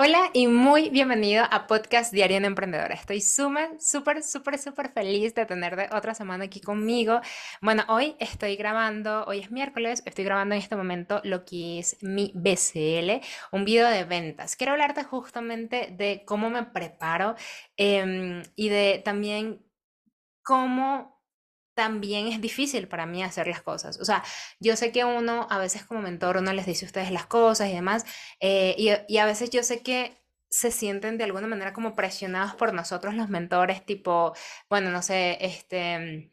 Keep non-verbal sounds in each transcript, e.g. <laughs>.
Hola y muy bienvenido a Podcast Diario en Emprendedora. Estoy súper, súper, súper, súper feliz de tener otra semana aquí conmigo. Bueno, hoy estoy grabando, hoy es miércoles, estoy grabando en este momento lo que es mi BCL, un video de ventas. Quiero hablarte justamente de cómo me preparo em, y de también cómo también es difícil para mí hacer las cosas. O sea, yo sé que uno a veces como mentor, uno les dice a ustedes las cosas y demás, eh, y, y, a veces yo sé que se sienten de alguna manera como presionados por nosotros los mentores, tipo, bueno, no sé, este,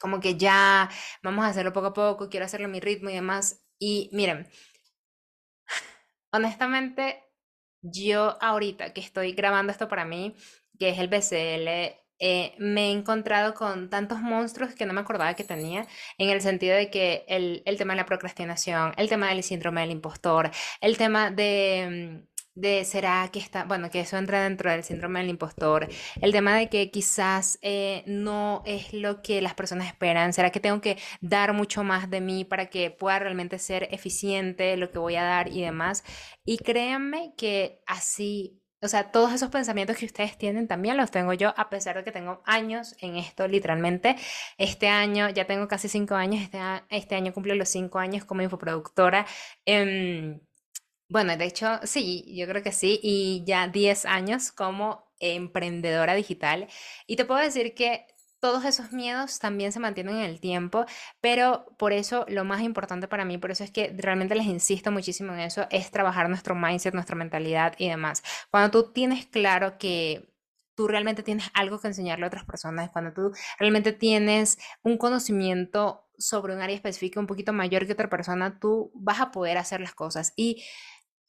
como que ya vamos a hacerlo poco a poco, quiero hacerlo a mi ritmo y demás. Y miren, honestamente, yo ahorita que estoy grabando esto para mí, que es el BCL, eh, me he encontrado con tantos monstruos que no me acordaba que tenía, en el sentido de que el, el tema de la procrastinación, el tema del síndrome del impostor, el tema de, mm, de será que está, bueno, que eso entra dentro del síndrome del impostor, el tema de que quizás eh, no es lo que las personas esperan, será que tengo que dar mucho más de mí para que pueda realmente ser eficiente lo que voy a dar y demás. Y créanme que así o sea, todos esos pensamientos que ustedes tienen también los tengo yo, a pesar de que tengo años en esto, literalmente. Este año, ya tengo casi cinco años, este, este año cumplo los cinco años como infoproductora. Em, bueno, de hecho, sí, yo creo que sí, y ya diez años como emprendedora digital. Y te puedo decir que todos esos miedos también se mantienen en el tiempo, pero por eso lo más importante para mí, por eso es que realmente les insisto muchísimo en eso, es trabajar nuestro mindset, nuestra mentalidad y demás. Cuando tú tienes claro que tú realmente tienes algo que enseñarle a otras personas, cuando tú realmente tienes un conocimiento sobre un área específica un poquito mayor que otra persona, tú vas a poder hacer las cosas. Y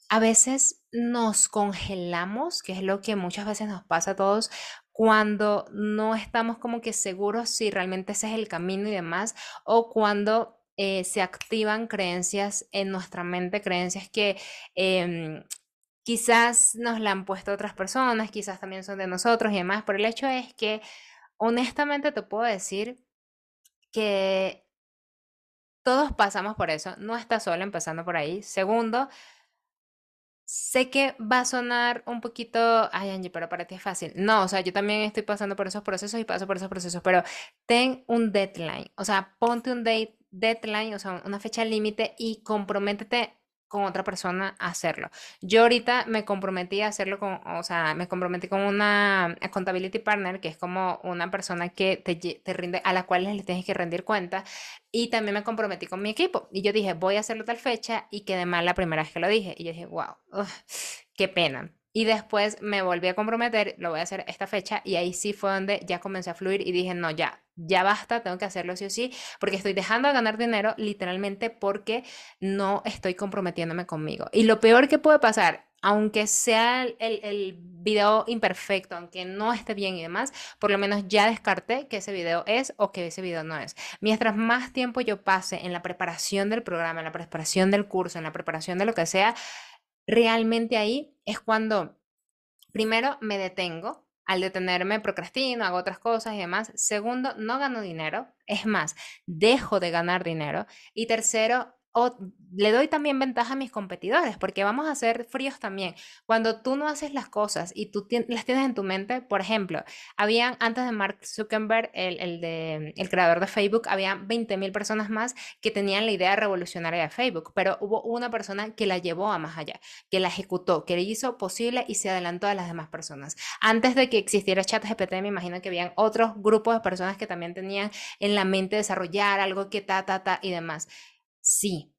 a veces nos congelamos, que es lo que muchas veces nos pasa a todos, cuando no estamos como que seguros si realmente ese es el camino y demás, o cuando eh, se activan creencias en nuestra mente, creencias que em, quizás nos la han puesto otras personas, quizás también son de nosotros y demás, pero el hecho es que honestamente te puedo decir que todos pasamos por eso, no estás solo empezando por ahí. Segundo, Sé que va a sonar un poquito, ay Angie, pero para ti es fácil. No, o sea, yo también estoy pasando por esos procesos y paso por esos procesos, pero ten un deadline, o sea, ponte un date, deadline, o sea, una fecha límite y comprométete con otra persona a hacerlo. Yo ahorita me comprometí a hacerlo con, o sea, me comprometí con una accountability partner, que es como una persona que te, rinde, a la cual le tienes que rendir cuenta, y también me comprometí con mi equipo. Y yo dije, voy a hacerlo tal fecha, y quedé mal la primera vez que lo dije. Y yo dije, wow, qué pena. Y después me volví a comprometer, lo voy a hacer esta fecha, y ahí sí fue donde ya comencé a fluir y dije, no, ya, ya basta, tengo que hacerlo sí o sí, porque estoy dejando de ganar dinero literalmente porque no estoy comprometiéndome conmigo. Y lo peor que puede pasar, aunque sea el, el, video imperfecto, aunque no esté bien y demás, por lo menos ya descarté que ese video es o que ese video no es. Mientras más tiempo yo pase en la preparación del programa, en la preparación del curso, en la preparación de lo que sea, realmente ahí es cuando primero me detengo, al detenerme procrastino, hago otras cosas y demás. Segundo, no gano dinero, es más, dejo de ganar dinero. Y tercero, o le doy también ventaja a mis competidores, porque vamos a ser fríos también. Cuando tú no haces las cosas y tú las tienes en tu mente, por ejemplo, habían antes de Mark Zuckerberg, el, el, de, el creador de Facebook, habían 20.000 personas más que tenían la idea revolucionaria de Facebook, pero hubo una persona que la llevó a más allá, que la ejecutó, que le hizo posible y se adelantó a las demás personas. Antes de que existiera ChatGPT, me imagino que habían otros grupos de personas que también tenían en la mente desarrollar algo que ta, ta, ta y demás. Sí,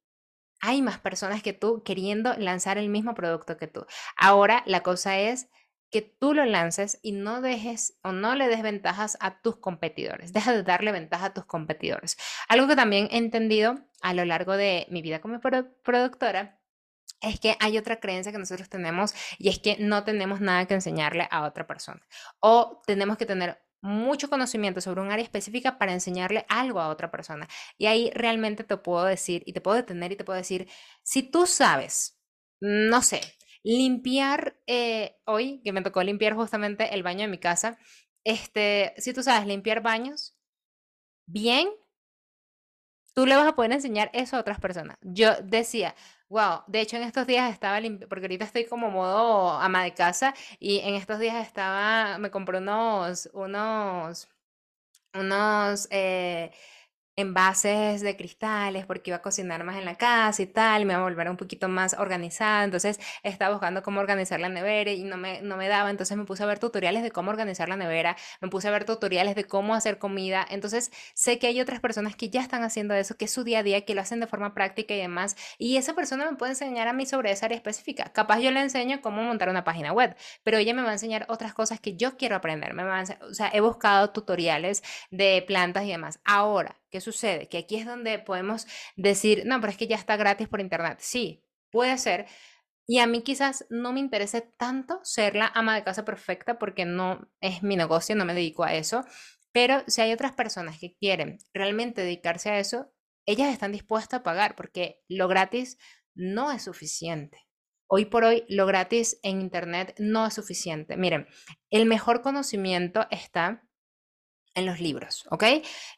hay más personas que tú queriendo lanzar el mismo producto que tú. Ahora la cosa es que tú lo lances y no dejes o no le des ventajas a tus competidores. Deja de darle ventaja a tus competidores. Algo que también he entendido a lo largo de mi vida como productora es que hay otra creencia que nosotros tenemos y es que no tenemos nada que enseñarle a otra persona o tenemos que tener mucho conocimiento sobre un área específica para enseñarle algo a otra persona. Y ahí realmente te puedo decir, y te puedo detener y te puedo decir, si tú sabes, no sé, limpiar, eh, hoy que me tocó limpiar justamente el baño de mi casa, este, si tú sabes limpiar baños, bien, tú le vas a poder enseñar eso a otras personas. Yo decía, wow, de hecho en estos días estaba, porque ahorita estoy como modo ama de casa y en estos días estaba, me compré unos, unos, unos, eh, envases de cristales porque iba a cocinar más en la casa y tal, me iba a volver un poquito más organizada, entonces estaba buscando cómo organizar la nevera y no me, no me daba, entonces me puse a ver tutoriales de cómo organizar la nevera, me puse a ver tutoriales de cómo hacer comida, entonces sé que hay otras personas que ya están haciendo eso, que es su día a día, que lo hacen de forma práctica y demás, y esa persona me puede enseñar a mí sobre esa área específica, capaz yo le enseño cómo montar una página web, pero ella me va a enseñar otras cosas que yo quiero aprender, me va a o sea, he buscado tutoriales de plantas y demás. Ahora, ¿Qué sucede? Que aquí es donde podemos decir, no, pero es que ya está gratis por internet. Sí, puede ser. Y a mí quizás no me interese tanto ser la ama de casa perfecta porque no es mi negocio, no me dedico a eso. Pero si hay otras personas que quieren realmente dedicarse a eso, ellas están dispuestas a pagar porque lo gratis no es suficiente. Hoy por hoy, lo gratis en Internet no es suficiente. Miren, el mejor conocimiento está en los libros, ¿ok?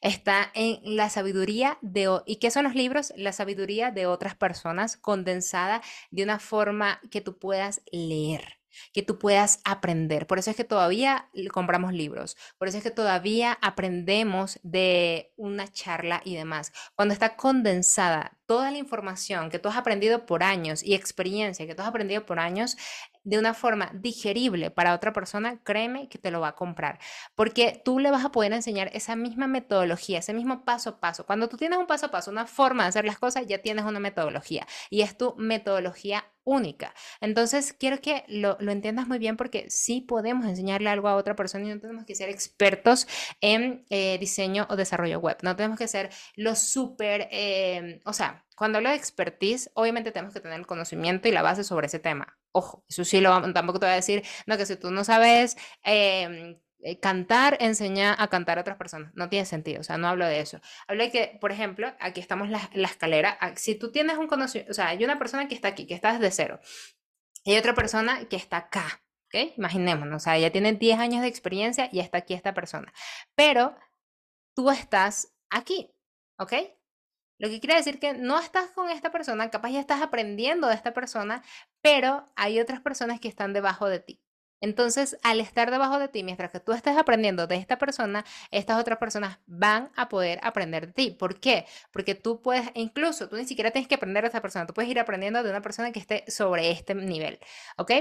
Está en la sabiduría de... ¿Y qué son los libros? La sabiduría de otras personas condensada de una forma que tú puedas leer que tú puedas aprender. Por eso es que todavía compramos libros, por eso es que todavía aprendemos de una charla y demás. Cuando está condensada toda la información que tú has aprendido por años y experiencia que tú has aprendido por años, de una forma digerible para otra persona, créeme que te lo va a comprar, porque tú le vas a poder enseñar esa misma metodología, ese mismo paso a paso. Cuando tú tienes un paso a paso, una forma de hacer las cosas, ya tienes una metodología y es tu metodología única. Entonces, quiero que lo, entiendas muy bien porque sí podemos enseñarle algo a otra persona y no tenemos que ser expertos en eh, diseño o desarrollo web. No tenemos que ser los súper, eh, o sea, cuando hablo de expertise, obviamente tenemos que tener el conocimiento y la base sobre ese tema. Ojo, eso sí, lo, tampoco te voy a decir, no, que si tú no sabes em, eh, cantar, enseña a cantar a otras personas. No tiene sentido, o sea, no hablo de eso. Hablo de que, por ejemplo, aquí estamos la, la escalera. Ah, si tú tienes un conocimiento, o sea, hay una persona que está aquí, que está desde cero, y hay otra persona que está acá, ¿ok? Imaginémonos, o sea, ella tiene 10 años de experiencia y está aquí esta persona. Pero tú estás aquí, ¿ok? Lo que quiere decir que no estás con esta persona, capaz ya estás aprendiendo de esta persona, pero hay otras personas que están debajo de ti. Entonces, al estar debajo de ti, mientras que tú estés aprendiendo de esta persona, estas otras personas van a poder aprender de ti. ¿Por qué? Porque tú puedes, incluso tú ni siquiera tienes que aprender de esta persona, tú puedes ir aprendiendo de una persona que esté sobre este nivel, ¿ok?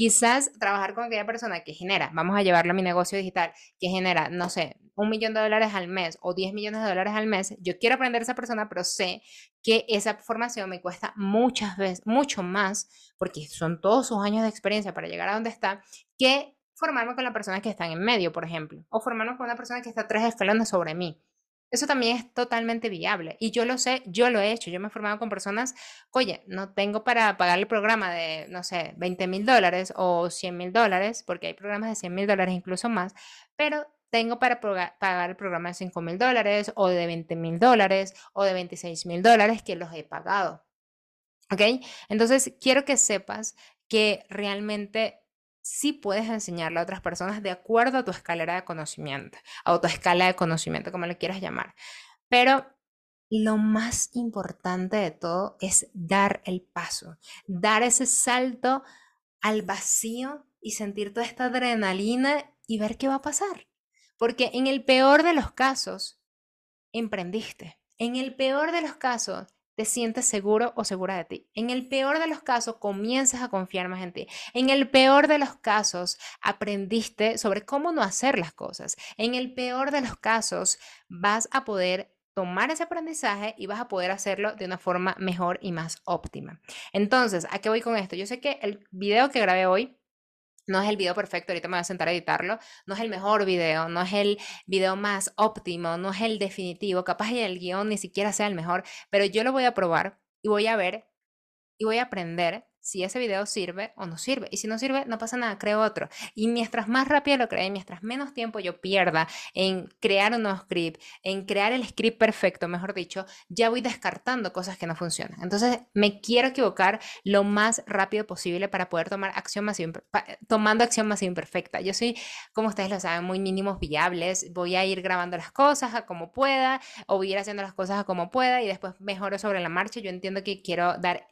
Quizás trabajar con aquella persona que genera, vamos a llevarlo a mi negocio digital, que genera, no sé, un millón de dólares al mes o 10 millones de dólares al mes, yo quiero aprender a esa persona, pero sé que esa formación me cuesta muchas veces, mucho más, porque son todos sus años de experiencia para llegar a donde está, que formarme con la persona que está en medio, por ejemplo, o formarme con una persona que está tres escalones sobre mí. Eso también es totalmente viable. Y yo lo sé, yo lo he hecho. Yo me he formado con personas, oye, no tengo para pagar el programa de, no sé, 20 mil dólares o 100 mil dólares, porque hay programas de 100 mil dólares incluso más, pero tengo para pagar el programa de 5 mil dólares o de 20 mil dólares o de 26 mil dólares que los he pagado. ¿Ok? Entonces, quiero que sepas que realmente sí puedes enseñarle a otras personas de acuerdo a tu escalera de conocimiento, a tu escala de conocimiento, como le quieras llamar. Pero lo más importante de todo es dar el paso, dar ese salto al vacío y sentir toda esta adrenalina y ver qué va a pasar. Porque en el peor de los casos, emprendiste. En el peor de los casos, te sientes seguro o segura de ti. En el peor de los casos, comienzas a confiar más en ti. En el peor de los casos, aprendiste sobre cómo no hacer las cosas. En el peor de los casos, vas a poder tomar ese aprendizaje y vas a poder hacerlo de una forma mejor y más óptima. Entonces, ¿a qué voy con esto? Yo sé que el video que grabé hoy no es el video perfecto, ahorita me voy a sentar a editarlo, no es el mejor video, no es el video más óptimo, no es el definitivo, capaz el guion ni siquiera sea el mejor, pero yo lo voy a probar y voy a ver y voy a aprender si ese video sirve o no sirve. Y si no sirve, no pasa nada, creo otro. Y mientras más rápido lo cree, mientras menos tiempo yo pierda en crear un script, en crear el script perfecto, mejor dicho, ya voy descartando cosas que no funcionan. Entonces, me quiero equivocar lo más rápido posible para poder tomar acción más tomando acción más imperfecta. Yo soy, como ustedes lo saben, muy mínimos viables. Voy a ir grabando las cosas a como pueda o voy ir haciendo las cosas a como pueda y después mejoro sobre la marcha. Yo entiendo que quiero dar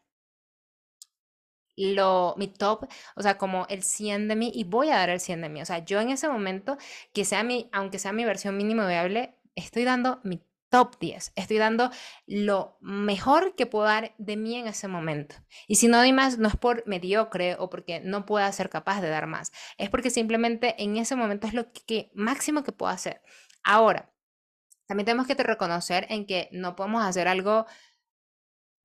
lo, mi top, o sea, como el 100 de mí y voy a dar el 100 de mí. O sea, yo en ese momento, que sea mi, aunque sea mi versión mínimo viable, estoy dando mi top 10. Estoy dando lo mejor que puedo dar de mí en ese momento. Y si no doy más, no es por mediocre o porque no pueda ser capaz de dar más. Es porque simplemente en ese momento es lo que, máximo que puedo hacer. Ahora, también tenemos que reconocer en que no podemos hacer algo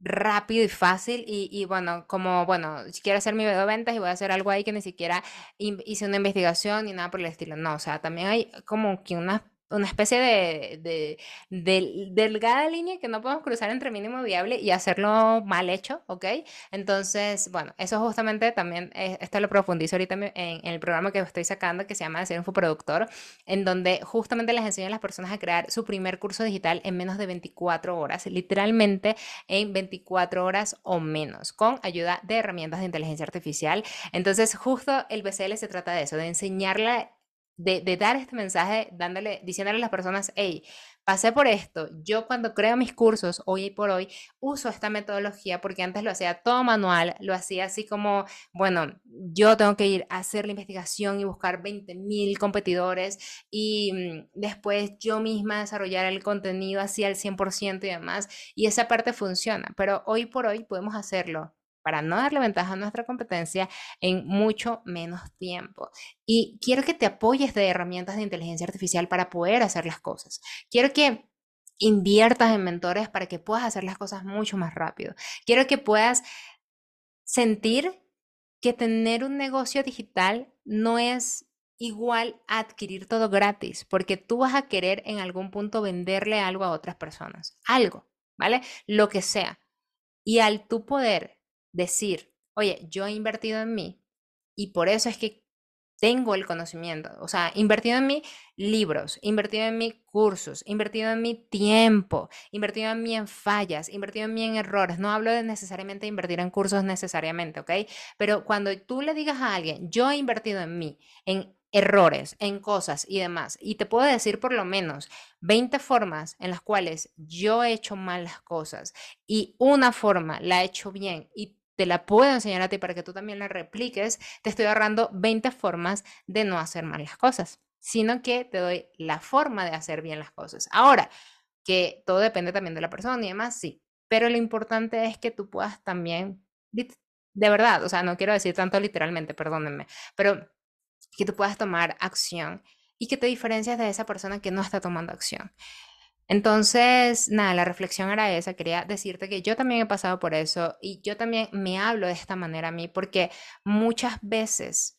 rápido y fácil y, y, bueno, como, bueno, si quiero hacer mi video de ventas y voy a hacer algo ahí que ni siquiera hice una investigación ni nada por el estilo. No, o sea, también hay como que unas una especie de, delgada línea que no podemos cruzar entre mínimo viable y hacerlo mal hecho, ¿ok? Entonces, bueno, eso justamente también, esto lo profundizo ahorita en, el programa que estoy sacando que se llama Ser Infoproductor, en donde justamente les enseño a las personas a crear su primer curso digital en menos de 24 horas, literalmente en 24 horas o menos, con ayuda de herramientas de inteligencia artificial. Entonces, justo el BCL se trata de eso, de enseñarle de, dar este mensaje, dándole, diciéndole a las personas, hey, pasé por esto, yo cuando creo mis cursos, hoy por hoy, uso esta metodología porque antes lo hacía todo manual, lo hacía así como, bueno, yo tengo que ir a hacer la investigación y buscar 20 mil competidores y mm, después yo misma desarrollar el contenido así al 100% y demás, y esa parte funciona, pero hoy por hoy podemos hacerlo para no darle ventaja a nuestra competencia en mucho menos tiempo. Y quiero que te apoyes de herramientas de inteligencia artificial para poder hacer las cosas. Quiero que inviertas en mentores para que puedas hacer las cosas mucho más rápido. Quiero que puedas sentir que tener un negocio digital no es igual a adquirir todo gratis, porque tú vas a querer en algún punto venderle algo a otras personas, algo, ¿vale? Lo que sea. Y al tu poder decir, oye, yo he invertido en mí y por eso es que tengo el conocimiento, o sea, invertido en mí libros, invertido en mí cursos, invertido en mi tiempo, invertido en mí en fallas, invertido en mí en errores. No hablo de necesariamente invertir en cursos necesariamente, ¿ok? Pero cuando tú le digas a alguien, yo he invertido en mí, en errores, en cosas y demás. Y te puedo decir por lo menos 20 formas en las cuales yo he hecho mal las cosas y una forma la he hecho bien y te la puedo enseñar a ti para que tú también la repliques, te estoy ahorrando 20 formas de no hacer mal las cosas, sino que te doy la forma de hacer bien las cosas. Ahora, que todo depende también de la persona y demás, sí, pero lo importante es que tú puedas también, de verdad, o sea, no quiero decir tanto literalmente, perdónenme, pero que tú puedas tomar acción y que te diferencias de esa persona que no está tomando acción. Entonces, nada, la reflexión era esa. Quería decirte que yo también he pasado por eso y yo también me hablo de esta manera a mí porque muchas veces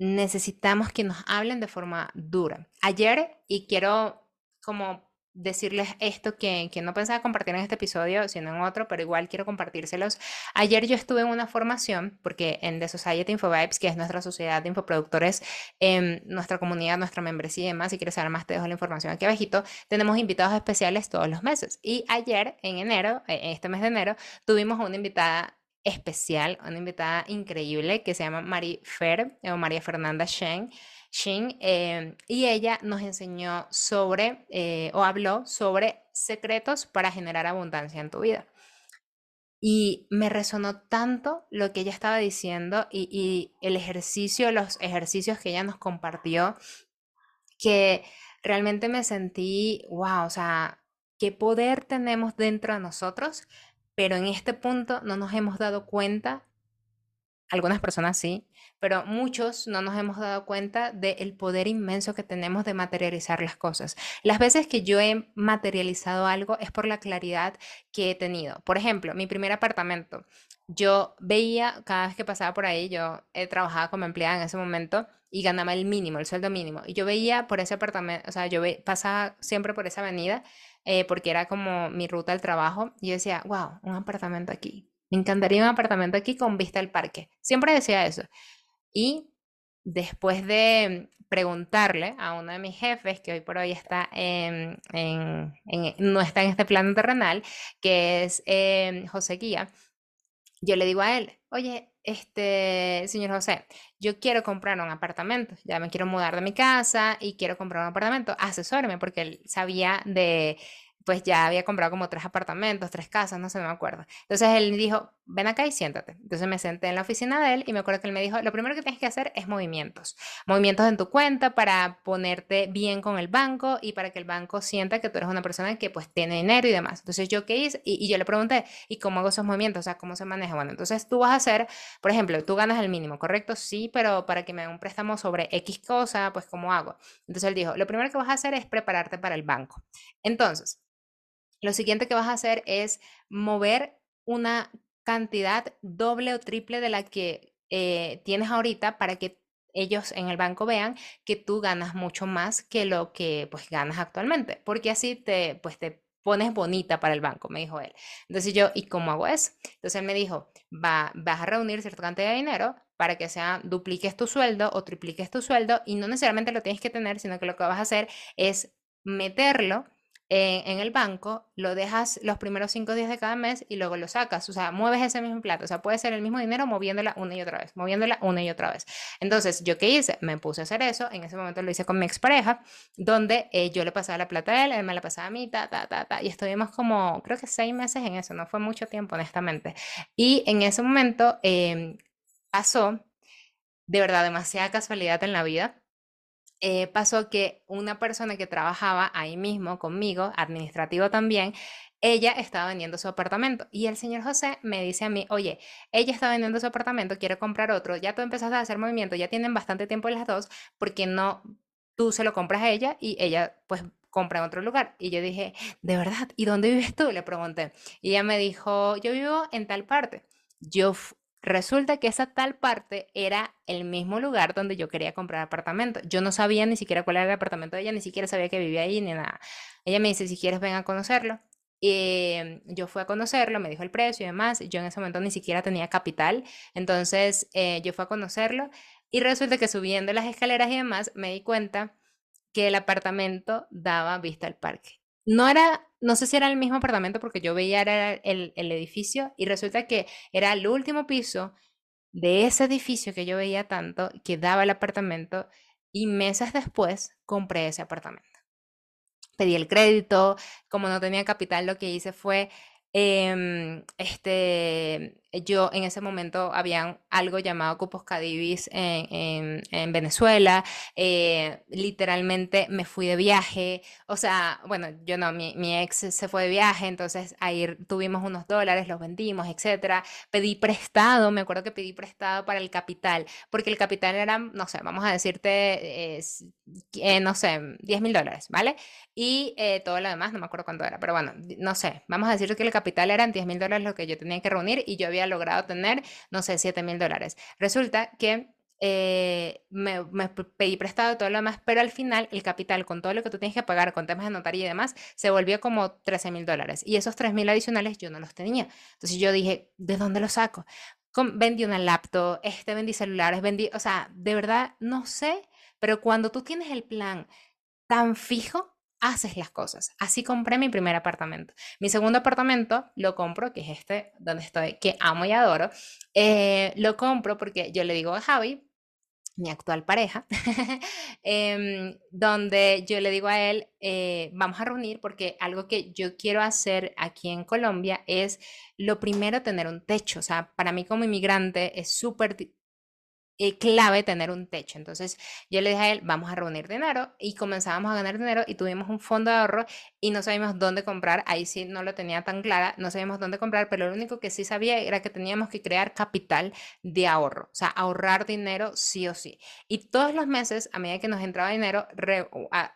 necesitamos que nos hablen de forma dura. Ayer, y quiero como decirles esto que, que, no pensaba compartir en este episodio, sino en otro, pero igual quiero compartírselos. Ayer yo estuve en una formación, porque en The Society Infovibes, que es nuestra sociedad de infoproductores, en nuestra comunidad, nuestra membresía y demás, si quieres saber más, te dejo la información aquí abajito, tenemos invitados especiales todos los meses. Y ayer, en enero, e, este mes de enero, tuvimos una invitada especial, una invitada increíble que se llama Marie Fer, o María Fernanda Shen Shin, em, y ella nos enseñó sobre, eh, o habló sobre secretos para generar abundancia en tu vida. Y me resonó tanto lo que ella estaba diciendo y, y el ejercicio, los ejercicios que ella nos compartió, que realmente me sentí, wow, o sea, qué poder tenemos dentro de nosotros, pero en este punto no nos hemos dado cuenta algunas personas sí, pero muchos no nos hemos dado cuenta del poder inmenso que tenemos de materializar las cosas. Las veces que yo he materializado algo es por la claridad que he tenido. Por ejemplo, mi primer apartamento. Yo veía, cada vez que pasaba por ahí, yo he trabajado como empleada en ese momento y ganaba el mínimo, el sueldo mínimo. Y yo veía por ese apartamento, o sea, yo pasaba siempre por esa avenida eh, porque era como mi ruta al trabajo y yo decía, wow, un apartamento aquí Me encantaría un apartamento aquí con vista al parque. Siempre decía eso. Y después de preguntarle a uno de mis jefes, que hoy por hoy está en, no está en este plano terrenal, que es eh, José Guía, yo le digo a él, oye, este, señor José, yo quiero comprar un apartamento, ya me quiero mudar de mi casa y quiero comprar un apartamento, asesóreme, porque él sabía de pues ya había comprado como tres apartamentos, tres casas, no sé, me acuerdo. Entonces él dijo, ven acá y siéntate. Entonces me senté en la oficina de él y me acuerdo que él me dijo, lo primero que tienes que hacer es movimientos. Movimientos en tu cuenta para ponerte bien con el banco y para que el banco sienta que tú eres una persona que pues tiene dinero y demás. Entonces yo qué hice y, yo le pregunté, ¿y cómo hago esos movimientos? O sea, ¿cómo se maneja? Bueno, entonces tú vas a hacer, por ejemplo, tú ganas el mínimo, ¿correcto? Sí, pero para que me den un préstamo sobre X cosa, pues ¿cómo hago? Entonces él dijo, lo primero que vas a hacer es prepararte para el banco. Entonces, lo siguiente que vas a hacer es mover una cantidad doble o triple de la que eh, tienes ahorita para que ellos en el banco vean que tú ganas mucho más que lo que pues ganas actualmente, porque así te pues te pones bonita para el banco, me dijo él. Entonces yo, ¿y cómo hago eso? Entonces él me dijo, Va, vas a reunir cierta cantidad de dinero para que sea dupliques tu sueldo o tripliques tu sueldo y no necesariamente lo tienes que tener, sino que lo que vas a hacer es meterlo en el banco, lo dejas los primeros cinco días de cada mes y luego lo sacas. O sea, mueves ese mismo plato. O sea, puede ser el mismo dinero moviéndola una y otra vez, moviéndola una y otra vez. Entonces, ¿yo qué hice? Me puse a hacer eso. En ese momento lo hice con mi expareja, donde eh, yo le pasaba la plata a él, él me la pasaba a mí, ta, ta, ta, ta. Y estuvimos como, creo que seis meses en eso. No fue mucho tiempo, honestamente. Y en ese momento em, pasó, de verdad, demasiada casualidad en la vida eh, pasó que una persona que trabajaba ahí mismo conmigo, administrativo también, ella estaba vendiendo su apartamento y el señor José me dice a mí, oye, ella está vendiendo su apartamento, quiere comprar otro, ya tú empezaste a hacer movimiento, ya tienen bastante tiempo las dos, porque no tú se lo compras a ella y ella pues compra en otro lugar? Y yo dije, ¿de verdad? ¿Y dónde vives tú? Le pregunté. Y ella me dijo, yo vivo en tal parte. Yo Resulta que esa tal parte era el mismo lugar donde yo quería comprar apartamento. Yo no sabía ni siquiera cuál era el apartamento de ella, ni siquiera sabía que vivía ahí ni nada. Ella me dice, si quieres ven a conocerlo. Y yo fui a conocerlo, me dijo el precio y demás. Yo en ese momento ni siquiera tenía capital, entonces eh, yo fui a conocerlo y resulta que subiendo las escaleras y demás me di cuenta que el apartamento daba vista al parque. No era, no sé si era el mismo apartamento porque yo veía era el, el edificio y resulta que era el último piso de ese edificio que yo veía tanto que daba el apartamento y meses después compré ese apartamento. Pedí el crédito, como no tenía capital, lo que hice fue Em, este, yo en ese momento había algo llamado cupos Cadivis en, en, Venezuela, eh, literalmente me fui de viaje, o sea, bueno, yo no, mi, mi, ex se fue de viaje, entonces ahí tuvimos unos dólares, los vendimos, etcétera, pedí prestado, me acuerdo que pedí prestado para el capital, porque el capital era, no sé, vamos a decirte, eh, no sé, 10 mil dólares, ¿vale? Y eh, todo lo demás, no me acuerdo cuánto era, pero bueno, no sé, vamos a decir que el capital eran 10 mil dólares lo que yo tenía que reunir y yo había logrado tener, no sé, 7 mil dólares. Resulta que eh, me, pedí prestado todo lo demás, pero al final el capital con todo lo que tú tienes que pagar con temas de notaría y demás se volvió como 13 mil dólares y esos 3 mil adicionales yo no los tenía. Entonces yo dije, ¿de dónde los saco? vendí una laptop, este vendí celulares, vendí, o sea, de verdad no sé, pero cuando tú tienes el plan tan fijo, haces las cosas. Así compré mi primer apartamento. Mi segundo apartamento lo compro, que es este donde estoy, que amo y adoro. Eh, lo compro porque yo le digo a Javi, mi actual pareja, <laughs> em, donde yo le digo a él, eh, vamos a reunir porque algo que yo quiero hacer aquí en Colombia es lo primero tener un techo. O sea, para mí como inmigrante es súper eh, clave tener un techo. Entonces yo le dije a él, vamos a reunir dinero y comenzamos a ganar dinero y tuvimos un fondo de ahorro y no sabíamos dónde comprar. Ahí sí no lo tenía tan clara, no sabíamos dónde comprar, pero lo único que sí sabía era que teníamos que crear capital de ahorro, o sea, ahorrar dinero sí o sí. Y todos los meses, a medida que nos entraba dinero,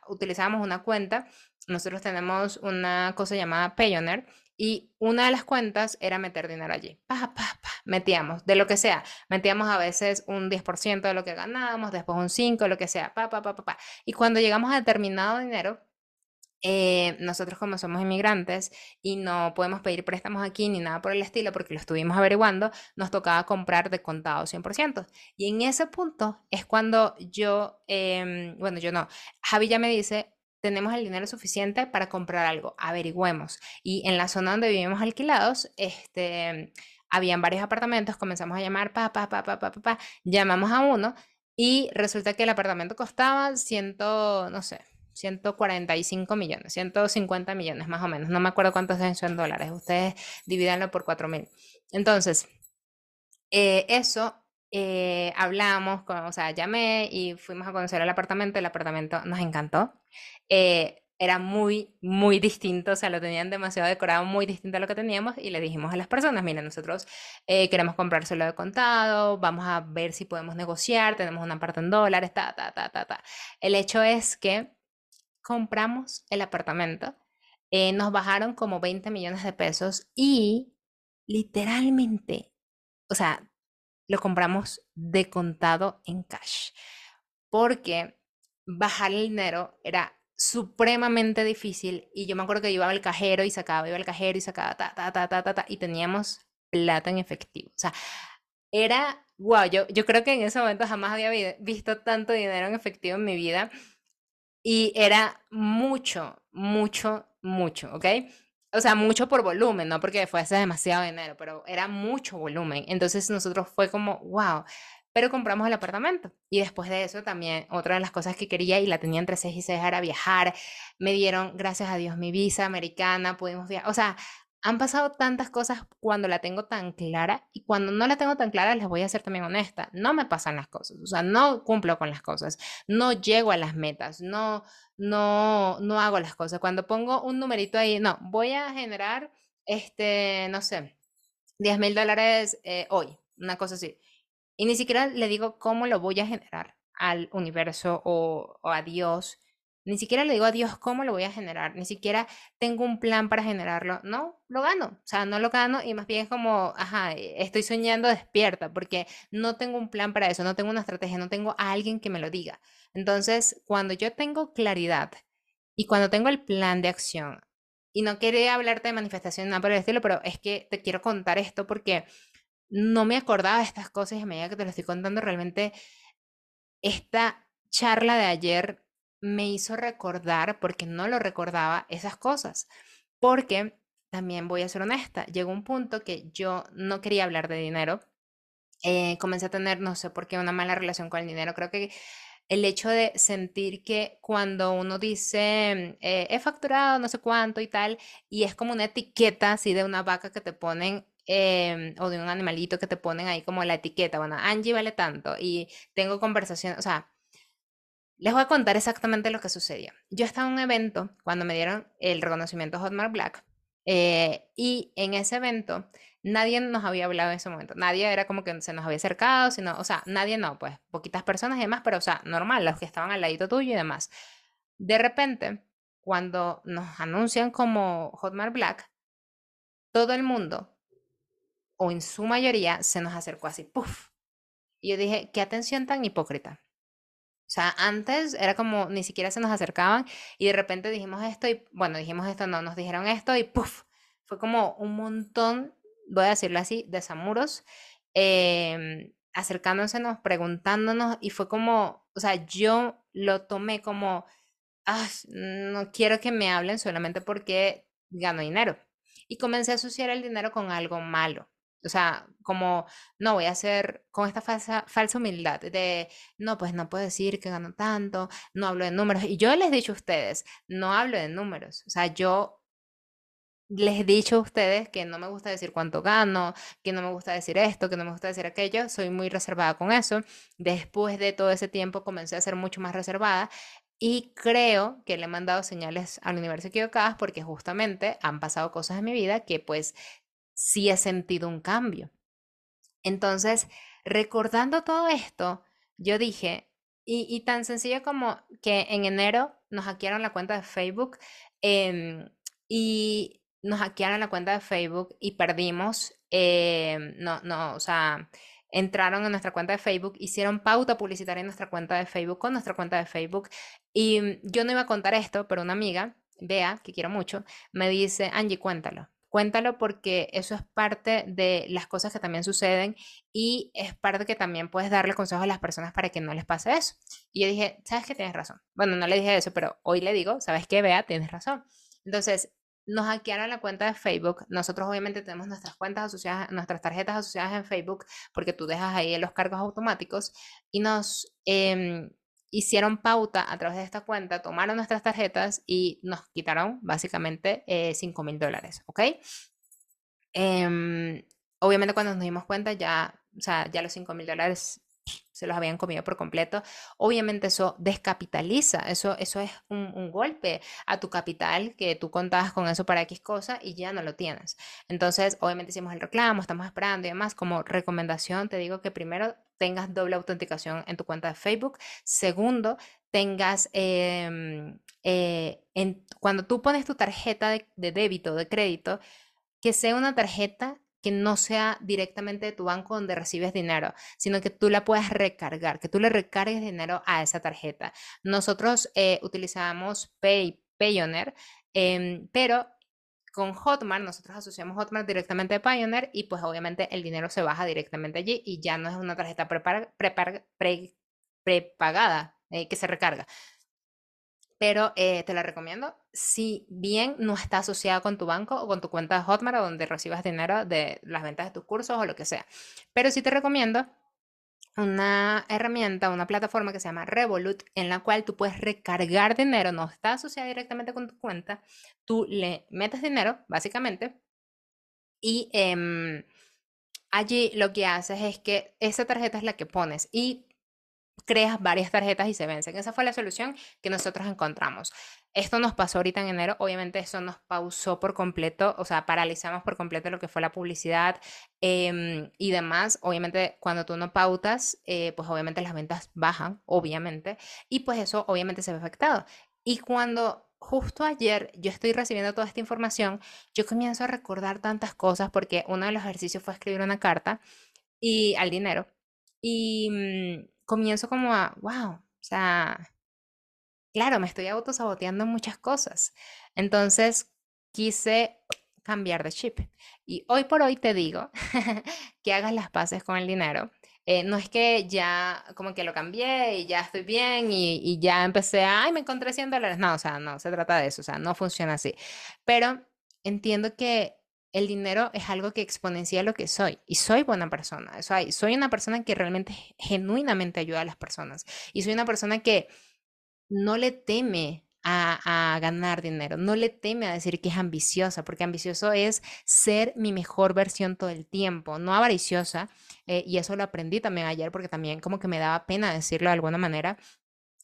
utilizábamos una cuenta. Nosotros tenemos una cosa llamada Payoneer y una de las cuentas era meter dinero allí. Pa, pa, pa, metíamos, de lo que sea. Metíamos a veces un 10% de lo que ganábamos, después un 5%, lo que sea. Pa, pa, pa, pa, pa. Y cuando llegamos a determinado dinero, eh, nosotros como somos inmigrantes y no podemos pedir préstamos aquí ni nada por el estilo porque lo estuvimos averiguando, nos tocaba comprar de contado 100%. Y en ese punto es cuando yo, em, bueno, yo no, Javi ya me dice, tenemos el dinero suficiente para comprar algo, averigüemos. Y en la zona donde vivimos alquilados, este, habían varios apartamentos, comenzamos a llamar, pa, pa, pa, pa, llamamos a uno y resulta que el apartamento costaba ciento, no sé, 145 millones, 150 millones más o menos. No me acuerdo cuántos es en dólares. Ustedes divídanlo por 4 mil. Entonces, eh, eso eh, hablamos, con, o sea, llamé y fuimos a conocer el apartamento. El apartamento nos encantó. Eh, era muy, muy distinto, o sea, lo tenían demasiado decorado, muy distinto a lo que teníamos y le dijimos a las personas, miren, nosotros eh, queremos comprárselo de contado, vamos a ver si podemos negociar, tenemos una parte en dólares, ta, ta, ta, ta, ta. El hecho es que compramos el apartamento, eh, nos bajaron como 20 millones de pesos y literalmente, o sea, lo compramos de contado en cash, porque bajar el dinero era supremamente difícil y yo me acuerdo que iba al cajero y sacaba, iba al cajero y sacaba, ta, ta, ta, ta, ta, ta y teníamos plata en efectivo. O sea, era, wow, yo, yo creo que en ese momento jamás había visto tanto dinero en efectivo en mi vida y era mucho, mucho, mucho, ¿ok? O sea, mucho por volumen, no porque fuese demasiado dinero, pero era mucho volumen. Entonces nosotros fue como, wow, pero compramos el apartamento. Y después de eso también, otra de las cosas que quería y la tenía entre 6 y 6 era viajar. Me dieron, gracias a Dios, mi visa americana, pudimos viajar. O sea, han pasado tantas cosas cuando la tengo tan clara y cuando no la tengo tan clara les voy a ser también honesta, no me pasan las cosas, o sea, no cumplo con las cosas, no llego a las metas, no, no, no hago las cosas. Cuando pongo un numerito ahí, no, voy a generar, este, no sé, 10 mil dólares eh, hoy, una cosa así. Y ni siquiera le digo cómo lo voy a generar al universo o, o a Dios ni siquiera le digo a Dios cómo lo voy a generar, ni siquiera tengo un plan para generarlo. No, lo gano. O sea, no lo gano y más bien es como, ajá, eh, estoy soñando despierta porque no tengo un plan para eso, no tengo una estrategia, no tengo a alguien que me lo diga. Entonces, cuando yo tengo claridad y cuando tengo el plan de acción, y no quería hablarte de manifestación, nada por el estilo, pero es que te quiero contar esto porque no me acordaba de estas cosas y a medida que te lo estoy contando, realmente esta charla de ayer me hizo recordar, porque no lo recordaba, esas cosas. Porque también voy a ser honesta, llegó un punto que yo no quería hablar de dinero. Eh, comencé a tener, no sé por qué, una mala relación con el dinero. Creo que el hecho de sentir que cuando uno dice eh, he facturado no sé cuánto y tal, y es como una etiqueta así de una vaca que te ponen em, o de un animalito que te ponen ahí como la etiqueta, bueno, Angie vale tanto y tengo conversación, o sea, les voy a contar exactamente lo que sucedió. Yo estaba en un evento cuando me dieron el reconocimiento Hotmart Black eh, y en ese evento nadie nos había hablado en ese momento. Nadie era como que se nos había acercado, sino, o sea, nadie no, pues poquitas personas y demás, pero o sea, normal, los que estaban al ladito tuyo y demás. De repente, cuando nos anuncian como Hotmart Black, todo el mundo, o en su mayoría, se nos acercó así, ¡puf! Y yo dije, qué atención tan hipócrita. O sea, antes era como ni siquiera se nos acercaban y de repente dijimos esto y bueno, dijimos esto, no, nos dijeron esto y puff, fue como un montón, voy a decirlo así, de samuros eh, acercándosenos, preguntándonos y fue como, o sea, yo lo tomé como, ah, no quiero que me hablen solamente porque gano dinero. Y comencé a asociar el dinero con algo malo. O sea, como, no voy a hacer con esta falsa, falsa humildad de, no, pues no puedo decir que gano tanto, no hablo de números. Y yo les he dicho a ustedes, no hablo de números. O sea, yo les he dicho a ustedes que no me gusta decir cuánto gano, que no me gusta decir esto, que no me gusta decir aquello. Soy muy reservada con eso. Después de todo ese tiempo comencé a ser mucho más reservada. Y creo que le he mandado señales al universo equivocadas porque justamente han pasado cosas en mi vida que pues sí he sentido un cambio. Entonces, recordando todo esto, yo dije, y, tan sencillo como que en enero nos hackearon la cuenta de Facebook em, y nos hackearon la cuenta de Facebook y perdimos, em, no, no, o sea, entraron en nuestra cuenta de Facebook, hicieron pauta publicitaria en nuestra cuenta de Facebook con nuestra cuenta de Facebook. Y yo no iba a contar esto, pero una amiga Bea, que quiero mucho, me dice, Angie, cuéntalo. Cuéntalo porque eso es parte de las cosas que también suceden y es parte que también puedes darle consejos a las personas para que no les pase eso. Y yo dije, ¿sabes qué? Tienes razón. Bueno, no le dije eso, pero hoy le digo, ¿sabes qué? Bea, tienes razón. Entonces, nos hackearon la cuenta de Facebook. Nosotros obviamente tenemos nuestras cuentas asociadas, nuestras tarjetas asociadas en Facebook, porque tú dejas ahí los cargos automáticos y nos em, hicieron pauta a través de esta cuenta, tomaron nuestras tarjetas y nos quitaron básicamente eh, 5 mil dólares, ¿ok? Em, obviamente cuando nos dimos cuenta ya, o sea, ya los 5 mil dólares se los habían comido por completo. Obviamente eso descapitaliza, eso, eso es un, golpe a tu capital que tú contabas con eso para X cosa y ya no lo tienes. Entonces, obviamente hicimos el reclamo, estamos esperando y demás. Como recomendación, te digo que primero tengas doble autenticación en tu cuenta de Facebook. Segundo, tengas, em, eh, en, cuando tú pones tu tarjeta de, de débito de crédito, que sea una tarjeta que no sea directamente de tu banco donde recibes dinero, sino que tú la puedas recargar, que tú le recargues dinero a esa tarjeta. Nosotros eh, utilizamos Pay, Payoneer, em, pero con Hotmart, nosotros asociamos Hotmart directamente a Payoneer y pues obviamente el dinero se baja directamente allí y ya no es una tarjeta prepagada eh, que se recarga, pero eh, te la recomiendo si bien no está asociada con tu banco o con tu cuenta de Hotmart donde recibas dinero de las ventas de tus cursos o lo que sea. Pero sí te recomiendo una herramienta, una plataforma que se llama Revolut, en la cual tú puedes recargar dinero, no está asociada directamente con tu cuenta, tú le metes dinero, básicamente, y em, allí lo que haces es que esa tarjeta es la que pones y creas varias tarjetas y se vencen. Esa fue la solución que nosotros encontramos. Esto nos pasó ahorita en enero, obviamente eso nos pausó por completo, o sea, paralizamos por completo lo que fue la publicidad em, y demás. Obviamente cuando tú no pautas, eh, pues obviamente las ventas bajan, obviamente, y pues eso obviamente se ve afectado. Y cuando justo ayer yo estoy recibiendo toda esta información, yo comienzo a recordar tantas cosas porque uno de los ejercicios fue escribir una carta y al dinero. Y mm, comienzo como a, wow, o sea, claro, me estoy autosaboteando en muchas cosas. Entonces, quise cambiar de chip. Y hoy por hoy te digo <laughs> que hagas las paces con el dinero. Eh, no es que ya como que lo cambié y ya estoy bien y, y ya empecé, ay, me encontré 100 dólares. No, o sea, no se trata de eso, o sea, no funciona así. Pero entiendo que el dinero es algo que exponencia lo que soy y soy buena persona. Soy, soy una persona que realmente genuinamente ayuda a las personas y soy una persona que no le teme a, ganar dinero, no le teme a decir que es ambiciosa, porque ambicioso es ser mi mejor versión todo el tiempo, no avariciosa. Eh, y eso lo aprendí también ayer porque también como que me daba pena decirlo de alguna manera.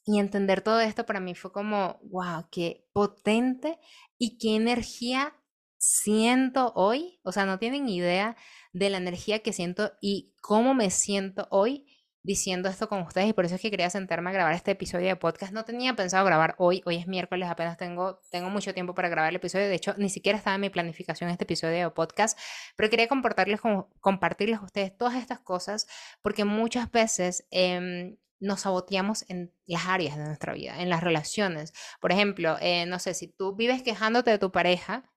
Y entender todo esto para mí fue como, wow, qué potente y qué energía siento hoy, o sea, no tienen idea de la energía que siento y cómo me siento hoy diciendo esto con ustedes y por eso es que quería sentarme a grabar este episodio de podcast. No tenía pensado grabar hoy, hoy es miércoles, apenas tengo, tengo mucho tiempo para grabar el episodio, de hecho ni siquiera estaba en mi planificación este episodio de podcast, pero quería compartirles, compartirles a ustedes todas estas cosas porque muchas veces... Em, nos saboteamos en las áreas de nuestra vida, en las relaciones. Por ejemplo, eh, no sé, si tú vives quejándote de tu pareja,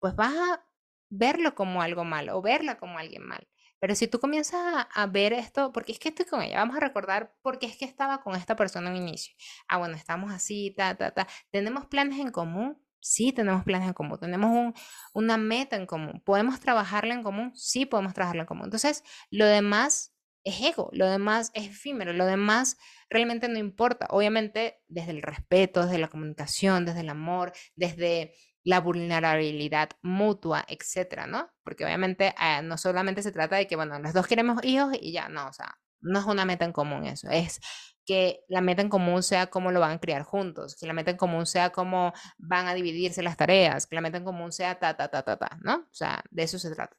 pues vas a verlo como algo malo o verla como alguien mal. Pero si tú comienzas a, ver esto, porque es que estoy con ella, vamos a recordar por qué es que estaba con esta persona en inicio. Ah, bueno, estamos así, ta, ta, ta. ¿Tenemos planes en común? Sí, tenemos planes en común. Tenemos un, una meta en común. ¿Podemos trabajarla en común? Sí, podemos trabajarla en común. Entonces, lo demás es ego, lo demás es efímero, lo demás realmente no importa. Obviamente, desde el respeto, desde la comunicación, desde el amor, desde la vulnerabilidad mutua, etcétera, ¿no? Porque obviamente eh, no solamente se trata de que, bueno, los dos queremos hijos y ya, no, o sea, no es una meta en común eso, es que la meta en común sea cómo lo van a criar juntos, que la meta en común sea cómo van a dividirse las tareas, que la meta en común sea ta, ta, ta, ta, ta, ¿no? O sea, de eso se trata.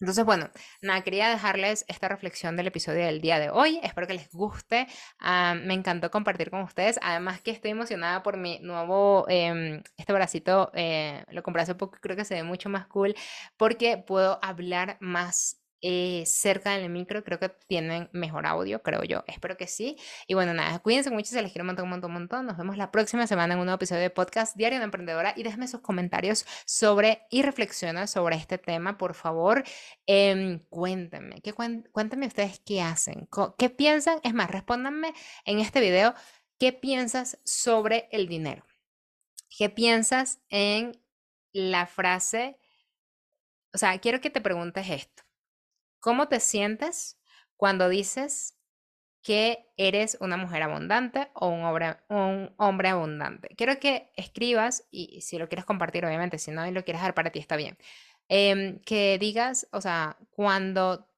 Entonces, bueno, nada, quería dejarles esta reflexión del episodio del día de hoy. Espero que les guste. Ah, me encantó compartir con ustedes. Además que estoy emocionada por mi nuevo, em, este eh, lo compré hace poco, creo que se ve mucho más cool porque puedo hablar más eh, cerca del micro, creo que tienen mejor audio, creo yo, espero que sí. Y bueno, nada, cuídense mucho, se les quiero un montón, un montón, un montón. Nos vemos la próxima semana en un nuevo episodio de podcast Diario de Emprendedora y déjenme sus comentarios sobre y reflexiona sobre este tema, por favor. Eh, cuéntenme, ¿qué, cuéntenme ustedes qué hacen, qué piensan. Es más, respóndanme en este video, ¿qué piensas sobre el dinero? ¿Qué piensas en la frase? O sea, quiero que te preguntes esto. ¿Cómo te sientes cuando dices que eres una mujer abundante o un hombre, un hombre abundante? Quiero que escribas, y si lo quieres compartir, obviamente, si no y lo quieres dar para ti, está bien. Em, que digas, o sea, cuando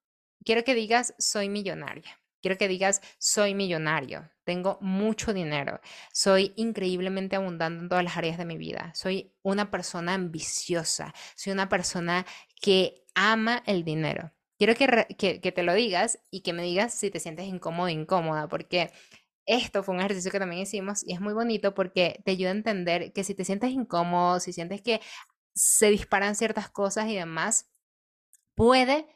quiero que digas, soy millonaria. Quiero que digas, soy millonario, tengo mucho dinero, soy increíblemente abundante en todas las áreas de mi vida, soy una persona ambiciosa, soy una persona que ama el dinero. Quiero que, que, te lo digas y que me digas si te sientes incómodo incómoda, porque esto fue un ejercicio que también hicimos y es muy bonito porque te ayuda a entender que si te sientes incómodo, si sientes que se disparan ciertas cosas y demás, puede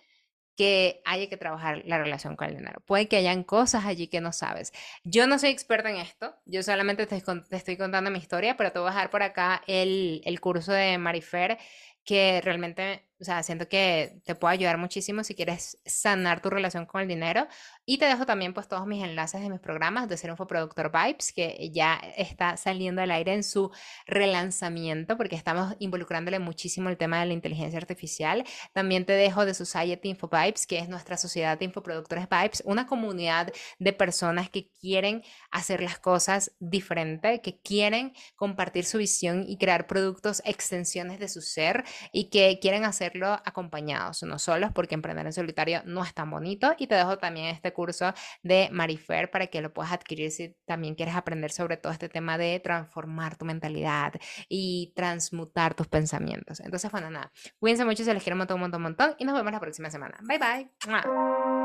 que haya que trabajar la relación con el dinero. Puede que hayan cosas allí que no sabes. Yo no soy experta en esto, yo solamente te, estoy contando mi historia, pero te voy a dejar por acá el, el curso de Marifer que realmente o sea, siento que te puede ayudar muchísimo si quieres sanar tu relación con el dinero. Y te dejo también pues todos mis enlaces de mis programas de Ser un Productor Vibes, que ya está saliendo al aire en su relanzamiento, porque estamos involucrándole muchísimo el tema de la inteligencia artificial. También te dejo de Society Info Vibes, que es nuestra sociedad de infoproductores Vibes, una comunidad de personas que quieren hacer las cosas diferente, que quieren compartir su visión y crear productos, extensiones de su ser y que quieren hacer acompañados, no solos, porque emprender en solitario no es tan bonito. Y te dejo también este curso de Marifer para que lo puedas adquirir si también quieres aprender sobre todo este tema de transformar tu mentalidad y transmutar tus pensamientos. Entonces, bueno, nada, cuídense mucho, se les quiero un un montón, un montón y nos vemos la próxima semana. Bye bye.